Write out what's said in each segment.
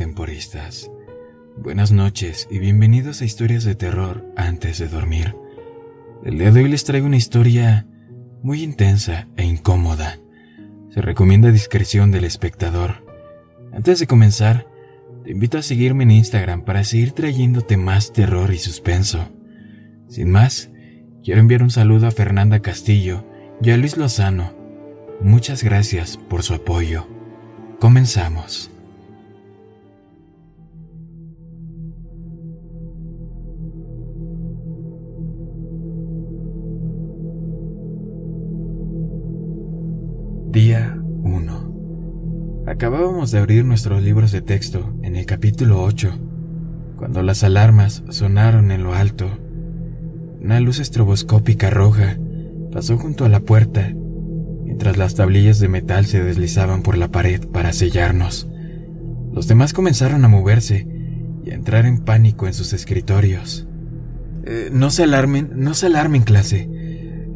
temporistas. Buenas noches y bienvenidos a Historias de Terror antes de dormir. El día de hoy les traigo una historia muy intensa e incómoda. Se recomienda discreción del espectador. Antes de comenzar, te invito a seguirme en Instagram para seguir trayéndote más terror y suspenso. Sin más, quiero enviar un saludo a Fernanda Castillo y a Luis Lozano. Muchas gracias por su apoyo. Comenzamos. De abrir nuestros libros de texto en el capítulo 8, cuando las alarmas sonaron en lo alto. Una luz estroboscópica roja pasó junto a la puerta, mientras las tablillas de metal se deslizaban por la pared para sellarnos. Los demás comenzaron a moverse y a entrar en pánico en sus escritorios. Eh, no se alarmen, no se alarmen, clase.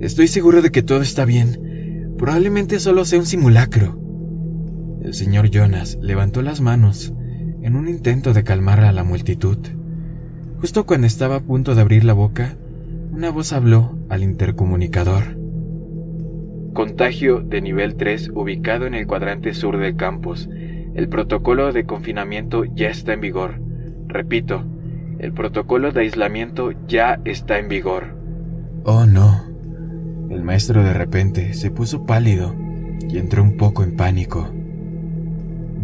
Estoy seguro de que todo está bien. Probablemente solo sea un simulacro. El señor Jonas levantó las manos en un intento de calmar a la multitud. Justo cuando estaba a punto de abrir la boca, una voz habló al intercomunicador. Contagio de nivel 3 ubicado en el cuadrante sur del campus. El protocolo de confinamiento ya está en vigor. Repito, el protocolo de aislamiento ya está en vigor. Oh no. El maestro de repente se puso pálido y entró un poco en pánico.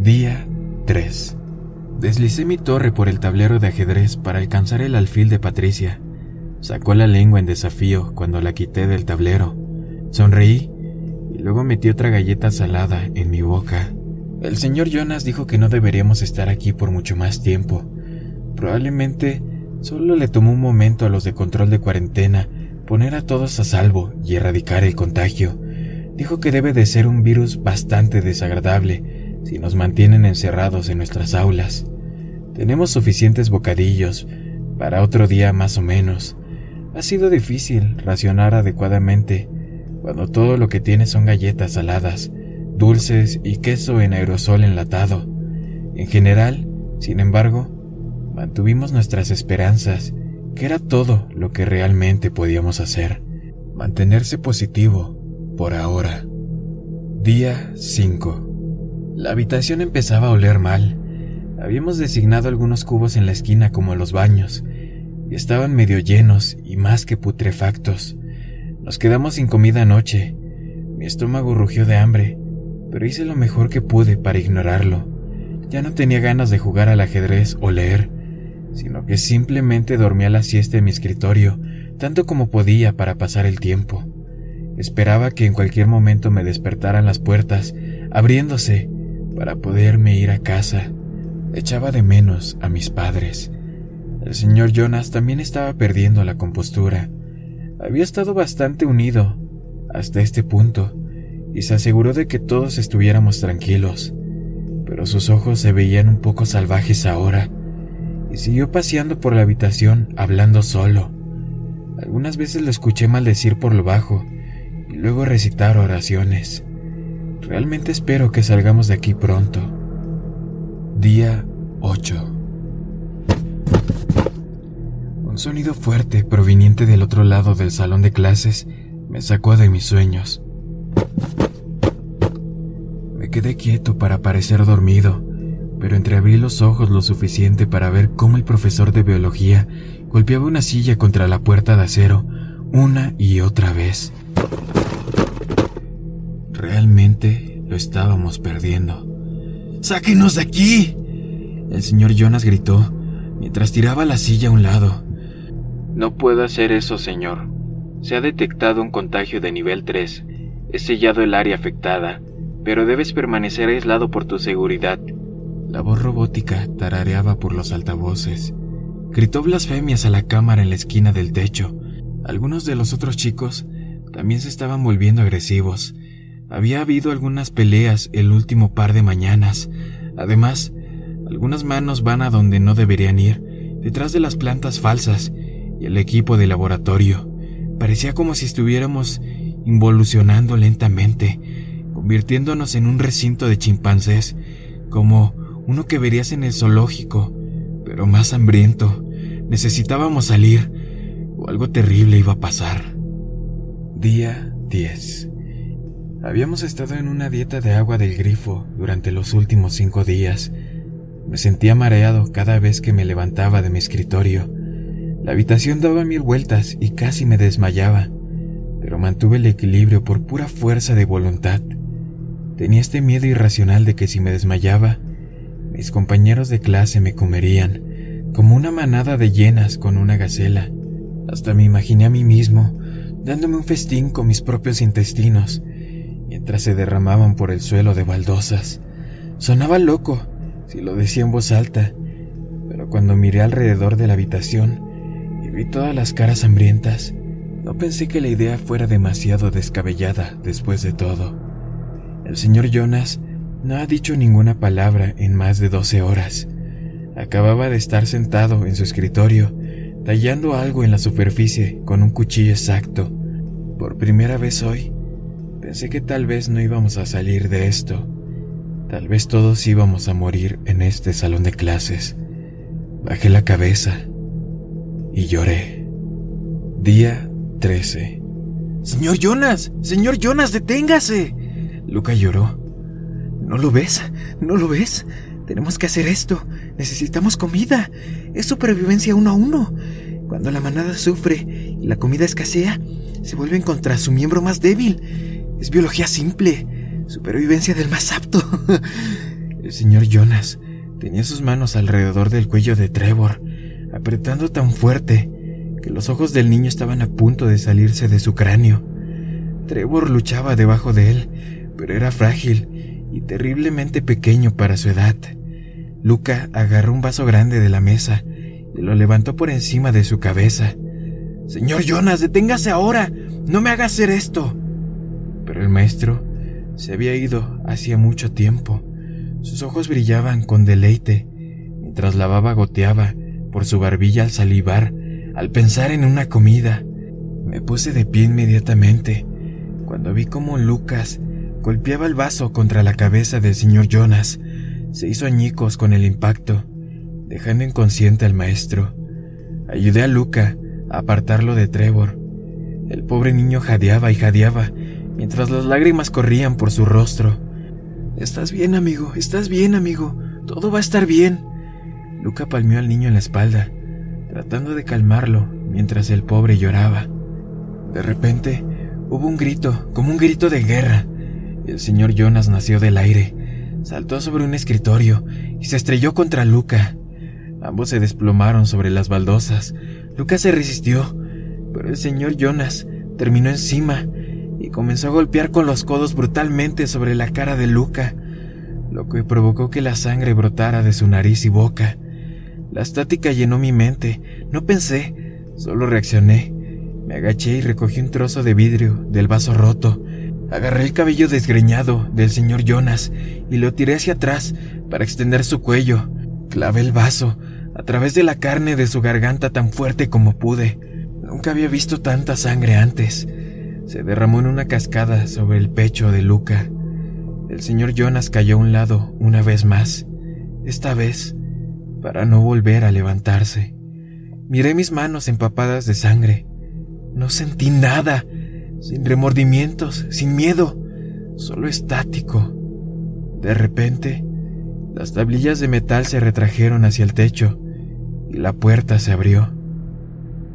Día 3. Deslicé mi torre por el tablero de ajedrez para alcanzar el alfil de Patricia. Sacó la lengua en desafío cuando la quité del tablero. Sonreí y luego metí otra galleta salada en mi boca. El señor Jonas dijo que no deberíamos estar aquí por mucho más tiempo. Probablemente solo le tomó un momento a los de control de cuarentena poner a todos a salvo y erradicar el contagio. Dijo que debe de ser un virus bastante desagradable si nos mantienen encerrados en nuestras aulas. Tenemos suficientes bocadillos para otro día más o menos. Ha sido difícil racionar adecuadamente cuando todo lo que tiene son galletas saladas, dulces y queso en aerosol enlatado. En general, sin embargo, mantuvimos nuestras esperanzas que era todo lo que realmente podíamos hacer. Mantenerse positivo, por ahora. Día 5. La habitación empezaba a oler mal. Habíamos designado algunos cubos en la esquina como los baños, y estaban medio llenos y más que putrefactos. Nos quedamos sin comida anoche. Mi estómago rugió de hambre, pero hice lo mejor que pude para ignorarlo. Ya no tenía ganas de jugar al ajedrez o leer sino que simplemente dormía la siesta en mi escritorio, tanto como podía para pasar el tiempo. Esperaba que en cualquier momento me despertaran las puertas, abriéndose, para poderme ir a casa. Echaba de menos a mis padres. El señor Jonas también estaba perdiendo la compostura. Había estado bastante unido hasta este punto y se aseguró de que todos estuviéramos tranquilos, pero sus ojos se veían un poco salvajes ahora y siguió paseando por la habitación hablando solo. Algunas veces lo escuché maldecir por lo bajo y luego recitar oraciones. Realmente espero que salgamos de aquí pronto. Día 8. Un sonido fuerte proveniente del otro lado del salón de clases me sacó de mis sueños. Me quedé quieto para parecer dormido pero entreabrí los ojos lo suficiente para ver cómo el profesor de biología golpeaba una silla contra la puerta de acero una y otra vez. Realmente lo estábamos perdiendo. ¡Sáquenos de aquí! El señor Jonas gritó mientras tiraba la silla a un lado. No puedo hacer eso, señor. Se ha detectado un contagio de nivel 3. He sellado el área afectada, pero debes permanecer aislado por tu seguridad. La voz robótica tarareaba por los altavoces. Gritó blasfemias a la cámara en la esquina del techo. Algunos de los otros chicos también se estaban volviendo agresivos. Había habido algunas peleas el último par de mañanas. Además, algunas manos van a donde no deberían ir, detrás de las plantas falsas y el equipo de laboratorio. Parecía como si estuviéramos involucionando lentamente, convirtiéndonos en un recinto de chimpancés, como uno que verías en el zoológico, pero más hambriento. Necesitábamos salir, o algo terrible iba a pasar. Día 10. Habíamos estado en una dieta de agua del grifo durante los últimos cinco días. Me sentía mareado cada vez que me levantaba de mi escritorio. La habitación daba mil vueltas y casi me desmayaba, pero mantuve el equilibrio por pura fuerza de voluntad. Tenía este miedo irracional de que si me desmayaba, mis compañeros de clase me comerían, como una manada de hienas con una gacela. Hasta me imaginé a mí mismo, dándome un festín con mis propios intestinos, mientras se derramaban por el suelo de baldosas. Sonaba loco, si lo decía en voz alta, pero cuando miré alrededor de la habitación, vi todas las caras hambrientas, no pensé que la idea fuera demasiado descabellada después de todo. El señor Jonas no ha dicho ninguna palabra en más de doce horas. Acababa de estar sentado en su escritorio, tallando algo en la superficie con un cuchillo exacto. Por primera vez hoy, pensé que tal vez no íbamos a salir de esto. Tal vez todos íbamos a morir en este salón de clases. Bajé la cabeza y lloré. Día 13. Señor Jonas, señor Jonas, deténgase. Luca lloró. ¿No lo ves? ¿No lo ves? Tenemos que hacer esto. Necesitamos comida. Es supervivencia uno a uno. Cuando la manada sufre y la comida escasea, se vuelven contra su miembro más débil. Es biología simple. Supervivencia del más apto. El señor Jonas tenía sus manos alrededor del cuello de Trevor apretando tan fuerte que los ojos del niño estaban a punto de salirse de su cráneo. Trevor luchaba debajo de él, pero era frágil y terriblemente pequeño para su edad. Luca agarró un vaso grande de la mesa y lo levantó por encima de su cabeza. Señor Jonas, deténgase ahora. No me haga hacer esto. Pero el maestro se había ido hacía mucho tiempo. Sus ojos brillaban con deleite, mientras la baba goteaba por su barbilla al salivar, al pensar en una comida. Me puse de pie inmediatamente cuando vi cómo Lucas golpeaba el vaso contra la cabeza del señor Jonas. Se hizo añicos con el impacto, dejando inconsciente al maestro. Ayudé a Luca a apartarlo de Trevor. El pobre niño jadeaba y jadeaba mientras las lágrimas corrían por su rostro. Estás bien, amigo, estás bien, amigo. Todo va a estar bien. Luca palmeó al niño en la espalda, tratando de calmarlo mientras el pobre lloraba. De repente, hubo un grito, como un grito de guerra. El señor Jonas nació del aire, saltó sobre un escritorio y se estrelló contra Luca. Ambos se desplomaron sobre las baldosas. Luca se resistió, pero el señor Jonas terminó encima y comenzó a golpear con los codos brutalmente sobre la cara de Luca, lo que provocó que la sangre brotara de su nariz y boca. La estática llenó mi mente. No pensé, solo reaccioné. Me agaché y recogí un trozo de vidrio del vaso roto. Agarré el cabello desgreñado del señor Jonas y lo tiré hacia atrás para extender su cuello. Clavé el vaso a través de la carne de su garganta tan fuerte como pude. Nunca había visto tanta sangre antes. Se derramó en una cascada sobre el pecho de Luca. El señor Jonas cayó a un lado una vez más. Esta vez para no volver a levantarse. Miré mis manos empapadas de sangre. No sentí nada, sin remordimientos, sin miedo, solo estático. De repente, las tablillas de metal se retrajeron hacia el techo y la puerta se abrió.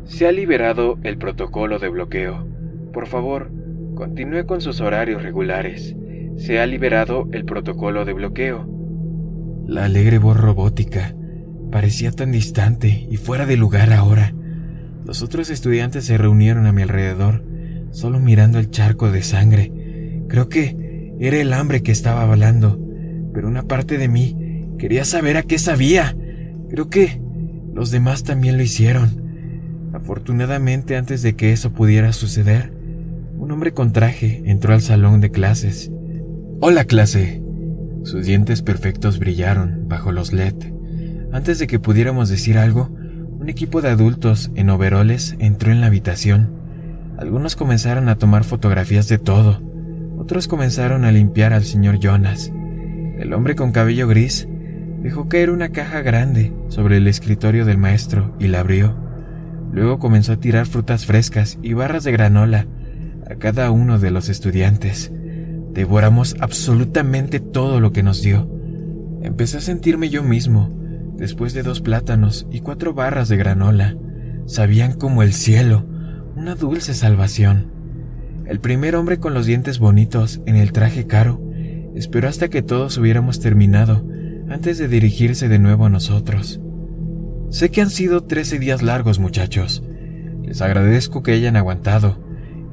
Se ha liberado el protocolo de bloqueo. Por favor, continúe con sus horarios regulares. Se ha liberado el protocolo de bloqueo. La alegre voz robótica Parecía tan distante y fuera de lugar ahora. Los otros estudiantes se reunieron a mi alrededor, solo mirando el charco de sangre. Creo que era el hambre que estaba hablando, pero una parte de mí quería saber a qué sabía. Creo que los demás también lo hicieron. Afortunadamente, antes de que eso pudiera suceder, un hombre con traje entró al salón de clases. Hola clase. Sus dientes perfectos brillaron bajo los LED. Antes de que pudiéramos decir algo, un equipo de adultos en overoles entró en la habitación. Algunos comenzaron a tomar fotografías de todo, otros comenzaron a limpiar al señor Jonas. El hombre con cabello gris Dejó caer una caja grande sobre el escritorio del maestro y la abrió. Luego comenzó a tirar frutas frescas y barras de granola a cada uno de los estudiantes. Devoramos absolutamente todo lo que nos dio. Empecé a sentirme yo mismo, después de dos plátanos y cuatro barras de granola. Sabían como el cielo, una dulce salvación. El primer hombre con los dientes bonitos en el traje caro esperó hasta que todos hubiéramos terminado antes de dirigirse de nuevo a nosotros. Sé que han sido trece días largos, muchachos. Les agradezco que hayan aguantado.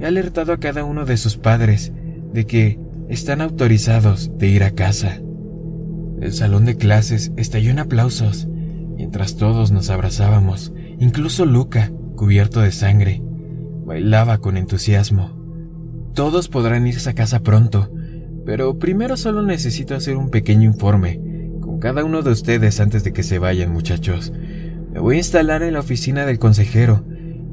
He alertado a cada uno de sus padres de que están autorizados de ir a casa. El salón de clases estalló en aplausos, mientras todos nos abrazábamos, incluso Luca, cubierto de sangre, bailaba con entusiasmo. Todos podrán irse a casa pronto, pero primero solo necesito hacer un pequeño informe con cada uno de ustedes antes de que se vayan, muchachos. Me voy a instalar en la oficina del consejero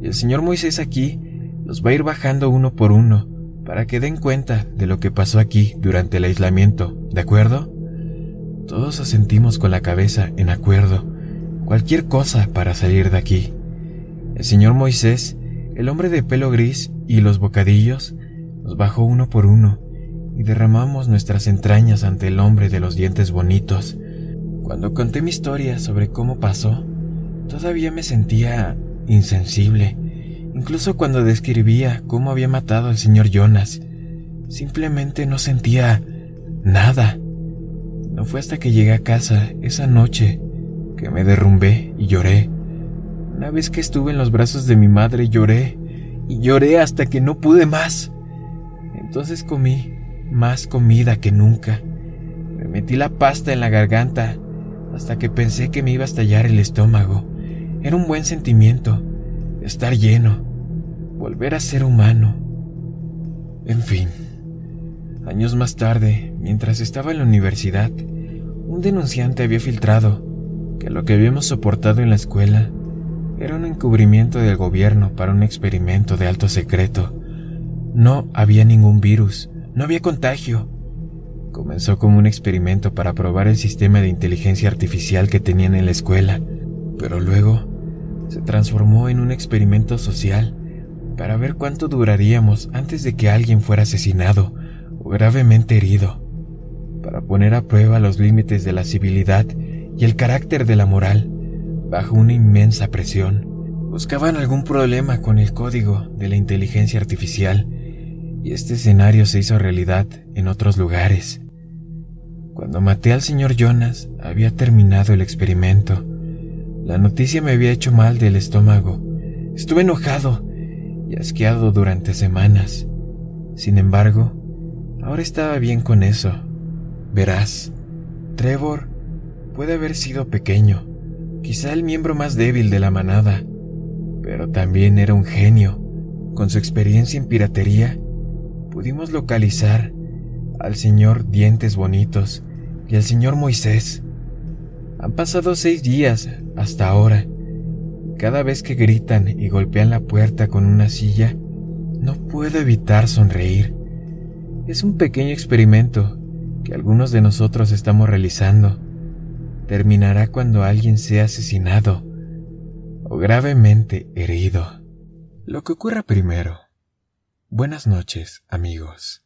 y el señor Moisés aquí los va a ir bajando uno por uno para que den cuenta de lo que pasó aquí durante el aislamiento, ¿de acuerdo? Todos asentimos con la cabeza en acuerdo, cualquier cosa para salir de aquí. El señor Moisés, el hombre de pelo gris y los bocadillos, nos bajó uno por uno y derramamos nuestras entrañas ante el hombre de los dientes bonitos. Cuando conté mi historia sobre cómo pasó, todavía me sentía insensible, incluso cuando describía cómo había matado al señor Jonas. Simplemente no sentía nada. No fue hasta que llegué a casa esa noche que me derrumbé y lloré. Una vez que estuve en los brazos de mi madre lloré y lloré hasta que no pude más. Entonces comí más comida que nunca. Me metí la pasta en la garganta hasta que pensé que me iba a estallar el estómago. Era un buen sentimiento, estar lleno, volver a ser humano. En fin, años más tarde, mientras estaba en la universidad, un denunciante había filtrado que lo que habíamos soportado en la escuela era un encubrimiento del gobierno para un experimento de alto secreto. No había ningún virus, no había contagio. Comenzó como un experimento para probar el sistema de inteligencia artificial que tenían en la escuela, pero luego se transformó en un experimento social para ver cuánto duraríamos antes de que alguien fuera asesinado o gravemente herido, para poner a prueba los límites de la civilidad y el carácter de la moral bajo una inmensa presión. Buscaban algún problema con el código de la inteligencia artificial y este escenario se hizo realidad en otros lugares. Cuando maté al señor Jonas, había terminado el experimento. La noticia me había hecho mal del estómago. Estuve enojado y asqueado durante semanas. Sin embargo, ahora estaba bien con eso. Verás, Trevor puede haber sido pequeño, quizá el miembro más débil de la manada, pero también era un genio. Con su experiencia en piratería, pudimos localizar al señor Dientes Bonitos y al señor Moisés. Han pasado seis días hasta ahora. Cada vez que gritan y golpean la puerta con una silla, no puedo evitar sonreír. Es un pequeño experimento que algunos de nosotros estamos realizando. Terminará cuando alguien sea asesinado o gravemente herido. Lo que ocurra primero Buenas noches, amigos.